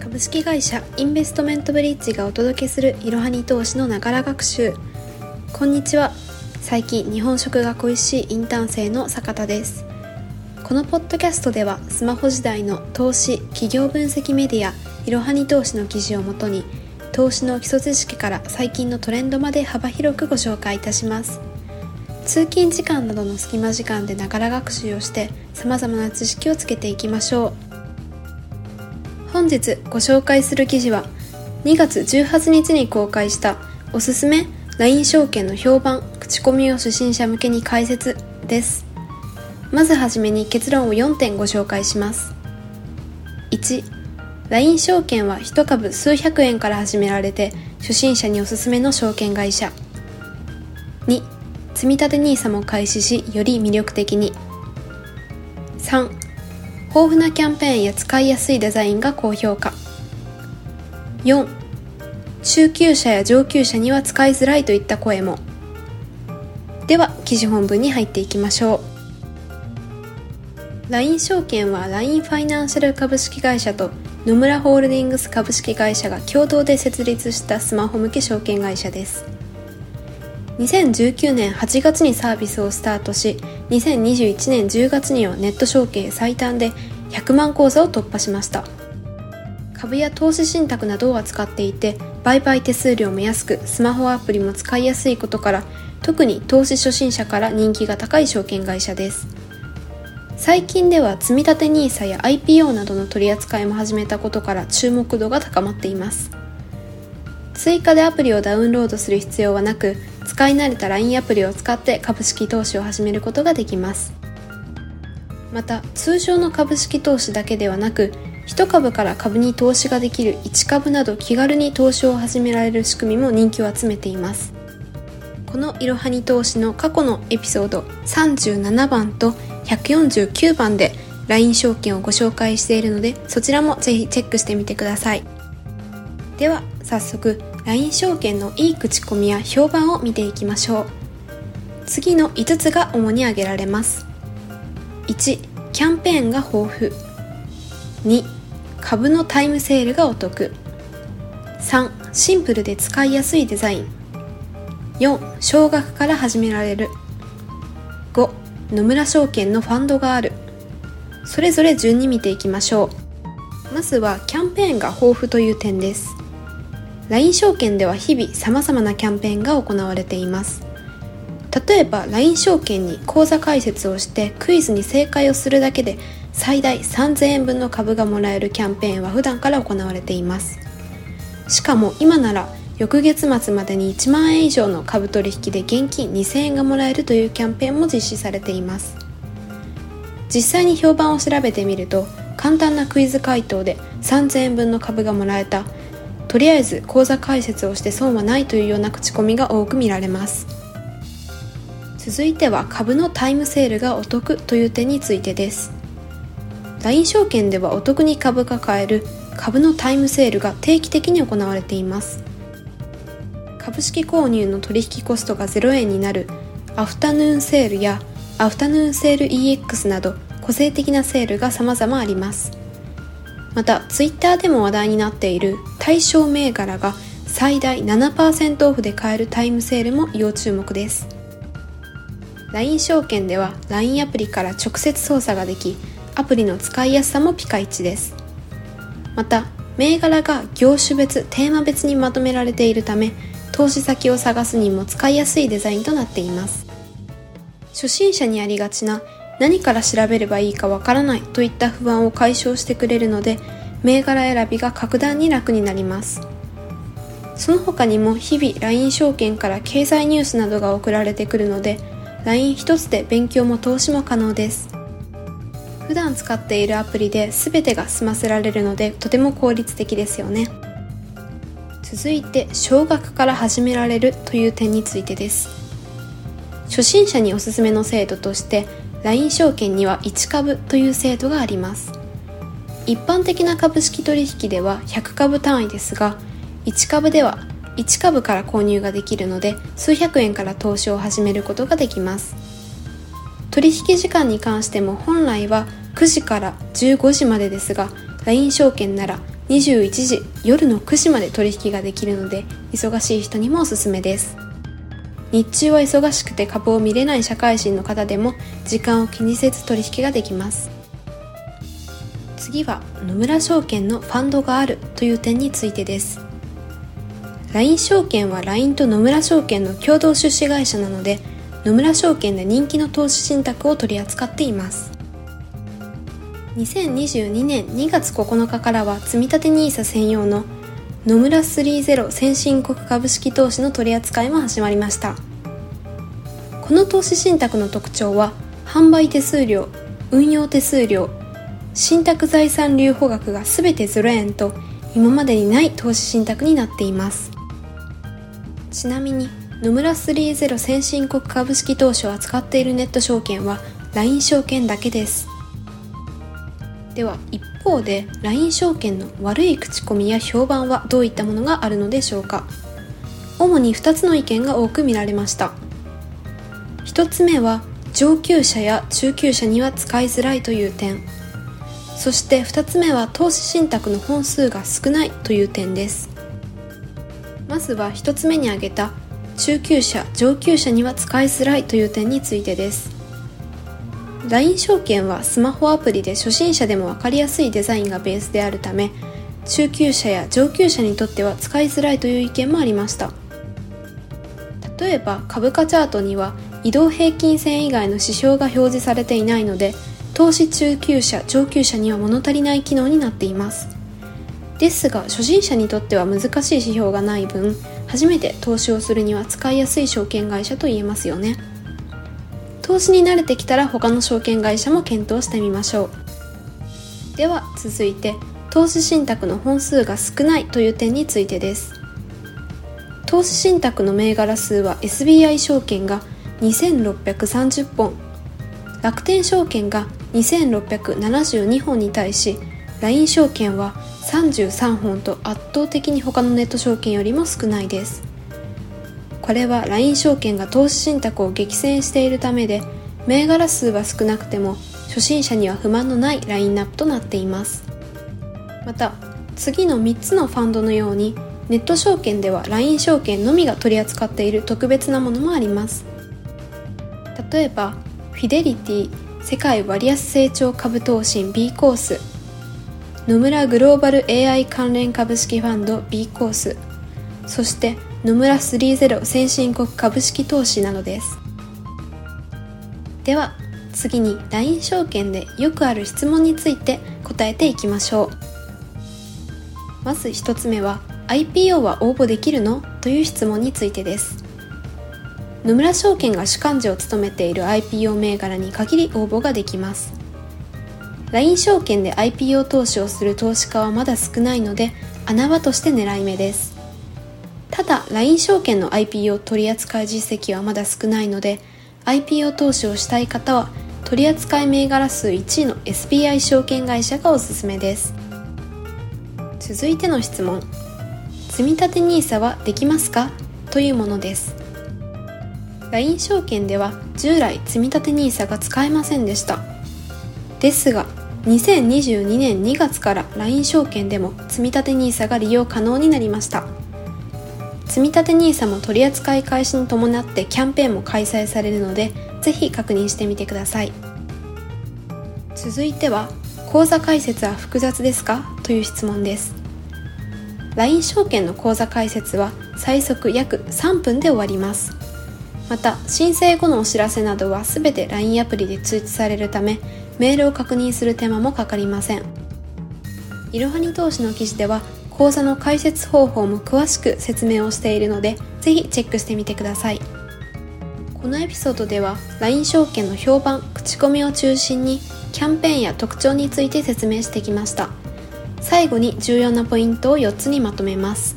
株式会社インベストメントブリッジがお届けするいろはに投資のながら学習。こんにちは。最近日本食が恋しいインターン生の坂田です。このポッドキャストではスマホ時代の投資企業分析メディアいろはに投資の記事をもとに投資の基礎知識から最近のトレンドまで幅広くご紹介いたします。通勤時間などの隙間時間でながら学習をして様々な知識をつけていきましょう。本日ご紹介する記事は2月18日に公開したおすすめ LINE 証券の評判口コミを初心者向けに解説です。まずはじめに結論を4点ご紹介します。1 LINE 証券は1株数百円から始められて初心者におすすめの証券会社。2積立 NISA も開始しより魅力的に。3豊富なキャンペーンや使いやすいデザインが高評価。4中級者や上級者には使いづらいといった声も。では記事本文に入っていきましょう。LINE 証券は LINE ファイナンシャル株式会社と野村ホールディングス株式会社が共同で設立したスマホ向け証券会社です。2019年8月にサービスをスタートし2021年10月にはネット証券最短で100万口座を突破しました。株や投資信託などを扱っていて売買手数料も安くスマホアプリも使いやすいことから特に投資初心者から人気が高い証券会社です。最近では積立 NISA や IPO などの取り扱いも始めたことから注目度が高まっています。追加でアプリをダウンロードする必要はなく使い慣れた LINE アプリを使って株式投資を始めることができます。また通常の株式投資だけではなく1株から株に投資ができる1株など気軽に投資を始められる仕組みも人気を集めています。このいろはに投資の過去のエピソード37番と149番で LINE 証券をご紹介しているのでそちらもぜひチェックしてみてください。では早速 LINE 証券のいい口コミや評判を見ていきましょう。次の5つが主に挙げられます。1キャンペーンが豊富。2株のタイムセールがお得。3シンプルで使いやすいデザイン。4少額から始められる。5野村証券のファンドがある。それぞれ順に見ていきましょう。まずはキャンペーンが豊富という点です。LINE 証券では日々様々なキャンペーンが行われています。例えば LINE 証券に口座開設をしてクイズに正解をするだけで最大3000円分の株がもらえるキャンペーンは普段から行われています。しかも今なら翌月末までに1万円以上の株取引で現金2000円がもらえるというキャンペーンも実施されています。実際に評判を調べてみると簡単なクイズ回答で3000円分の株がもらえたとりあえず口座開設をして損はないというような口コミが多く見られます。続いては株のタイムセールがお得という点についてです。LINE 証券ではお得に株が買える株のタイムセールが定期的に行われています。株式購入の取引コストが0円になるアフタヌーンセールやアフタヌーンセール EX など個性的なセールが様々あります。また Twitter でも話題になっている対象銘柄が最大7%オフで買えるタイムセールも要注目です。LINE 証券では LINE アプリから直接操作ができアプリの使いやすさもピカイチです。また銘柄が業種別テーマ別にまとめられているため投資先を探すにも使いやすいデザインとなっています。初心者にありがちな何から調べればいいかわからないといった不安を解消してくれるので銘柄選びが格段に楽になります。その他にも日々 LINE 証券から経済ニュースなどが送られてくるので LINE 一つで勉強も投資も可能です。普段使っているアプリで全てが済ませられるのでとても効率的ですよね。続いて少額から始められるという点についてです。初心者におすすめの制度として LINE 証券には1株という制度があります。一般的な株式取引では100株単位ですが1株では1株から購入ができるので数百円から投資を始めることができます。取引時間に関しても本来は9時から15時までですが LINE 証券なら21時夜の9時まで取引ができるので忙しい人にもおすすめです。日中は忙しくて株を見れない社会人の方でも時間を気にせず取引ができます。次は野村証券のファンドがあるという点についてです。LINE 証券は LINE と野村証券の共同出資会社なので野村証券で人気の投資信託を取り扱っています。2022年2月9日からは積立 NISA 専用の野村30先進国株式投資の取り扱いも始まりました。この投資信託の特徴は販売手数料運用手数料信託財産留保額が全て0円と今までにない投資信託になっています。ちなみに野村30先進国株式投資を扱っているネット証券は LINE 証券だけです。では一方で LINE 証券の悪い口コミや評判はどういったものがあるのでしょうか。主に2つの意見が多く見られました。1つ目は上級者や中級者には使いづらいという点。そして2つ目は投資信託の本数が少ないという点です。まずは1つ目に挙げた中級者上級者には使いづらいという点についてです。LINE 証券はスマホアプリで初心者でも分かりやすいデザインがベースであるため中級者や上級者にとっては使いづらいという意見もありました。例えば株価チャートには移動平均線以外の指標が表示されていないので投資中級者上級者には物足りない機能になっています。ですが初心者にとっては難しい指標がない分初めて投資をするには使いやすい証券会社と言えますよね。投資に慣れてきたら他の証券会社も検討してみましょう。では続いて投資信託の本数が少ないという点についてです。投資信託の銘柄数は SBI 証券が2630本。楽天証券が2672本に対し LINE 証券は33本と圧倒的に他のネット証券よりも少ないです。これは LINE 証券が投資信託を激戦しているためで銘柄数は少なくても初心者には不満のないラインナップとなっています。また次の3つのファンドのようにネット証券では LINE 証券のみが取り扱っている特別なものもあります。例えばフィデリティ世界割安成長株投信 B コース野村グローバル AI 関連株式ファンド B コースそして野村30先進国株式投資などです。では次に LINE 証券でよくある質問について答えていきましょう。まず1つ目は IPO は応募できるの？という質問についてです。野村証券が主幹事を務めている IPO 銘柄に限り応募ができます。LINE 証券で IPO 投資をする投資家はまだ少ないので穴場として狙い目です。ただ LINE 証券の IPO 取扱実績はまだ少ないので IPO 投資をしたい方は取扱い銘柄数1位の SBI 証券会社がおすすめです。続いての質問。積立 NISA はできますか？というものです。LINE 証券では従来積立 NISA が使えませんでした。ですが2022年2月から LINE 証券でも積立 NISA が利用可能になりました。積立 NISA も取り扱い開始に伴ってキャンペーンも開催されるのでぜひ確認してみてください。続いては口座開設は複雑ですか？という質問です。LINE 証券の口座開設は最速約3分で終わります。また申請後のお知らせなどは全て LINE アプリで通知されるためメールを確認する手間もかかりません。いろはに投資の記事では講座の解説方法も詳しく説明をしているのでぜひチェックしてみてください。このエピソードでは LINE 証券の評判口コミを中心にキャンペーンや特徴について説明してきました。最後に重要なポイントを4つにまとめます。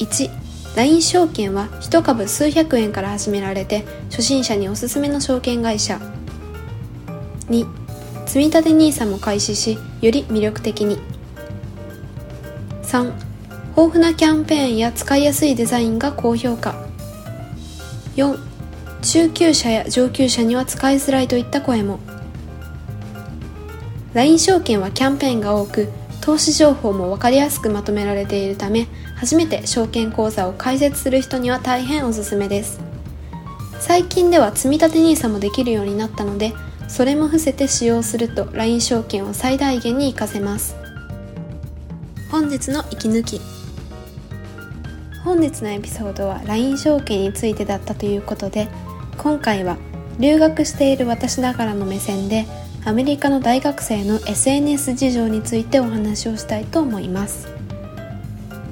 1 LINE 証券は1株数百円から始められて初心者におすすめの証券会社。2積立 NISA も開始しより魅力的に。3豊富なキャンペーンや使いやすいデザインが高評価。4中級者や上級者には使いづらいといった声も。LINE 証券はキャンペーンが多く投資情報も分かりやすくまとめられているため初めて証券口座を開設する人には大変おすすめです。最近では積立 NISA もできるようになったのでそれも伏せて使用すると LINE 証券を最大限に活かせます。本日の息抜き。本日のエピソードは LINE 証券についてだったということで今回は留学している私ながらの目線でアメリカの大学生の SNS 事情についてお話をしたいと思います。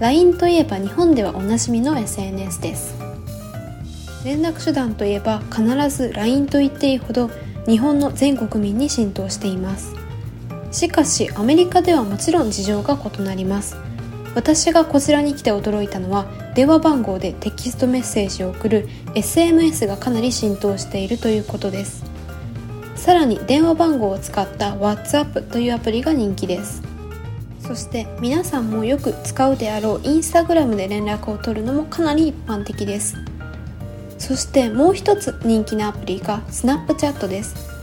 LINE といえば日本ではおなじみの SNS です。連絡手段といえば必ず LINE と言っていいほど日本の全国民に浸透しています。しかしアメリカではもちろん事情が異なります。私がこちらに来て驚いたのは電話番号でテキストメッセージを送る SMS がかなり浸透しているということです。さらに電話番号を使った WhatsApp というアプリが人気です。そして皆さんもよく使うであろう Instagram で連絡を取るのもかなり一般的です。そしてもう一つ人気なアプリが Snapchat です。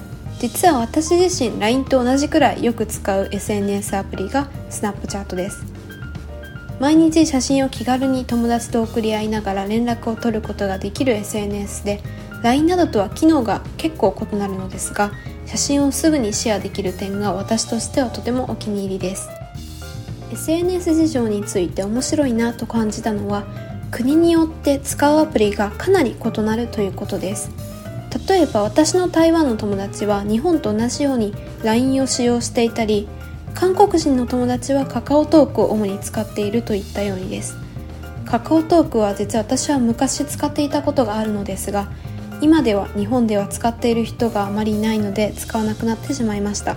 実は私自身 LINE と同じくらいよく使う SNS アプリが Snapchat です。毎日写真を気軽に友達と送り合いながら連絡を取ることができる SNS で LINE などとは機能が結構異なるのですが写真をすぐにシェアできる点が私としてはとてもお気に入りです。SNS 事情について面白いなと感じたのは国によって使うアプリがかなり異なるということです。例えば私の台湾の友達は日本と同じように LINE を使用していたり韓国人の友達はカカオトークを主に使っているといったようにです。カカオトークは実は私は昔使っていたことがあるのですが今では日本では使っている人があまりいないので使わなくなってしまいました。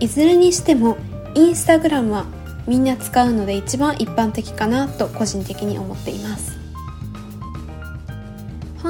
いずれにしてもインスタグラムはみんな使うので一番一般的かなと個人的に思っています。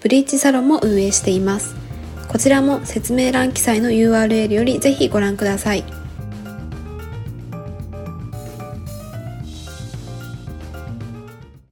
ブリーチサロンも運営しています。こちらも説明欄記載の URL よりぜひご覧ください。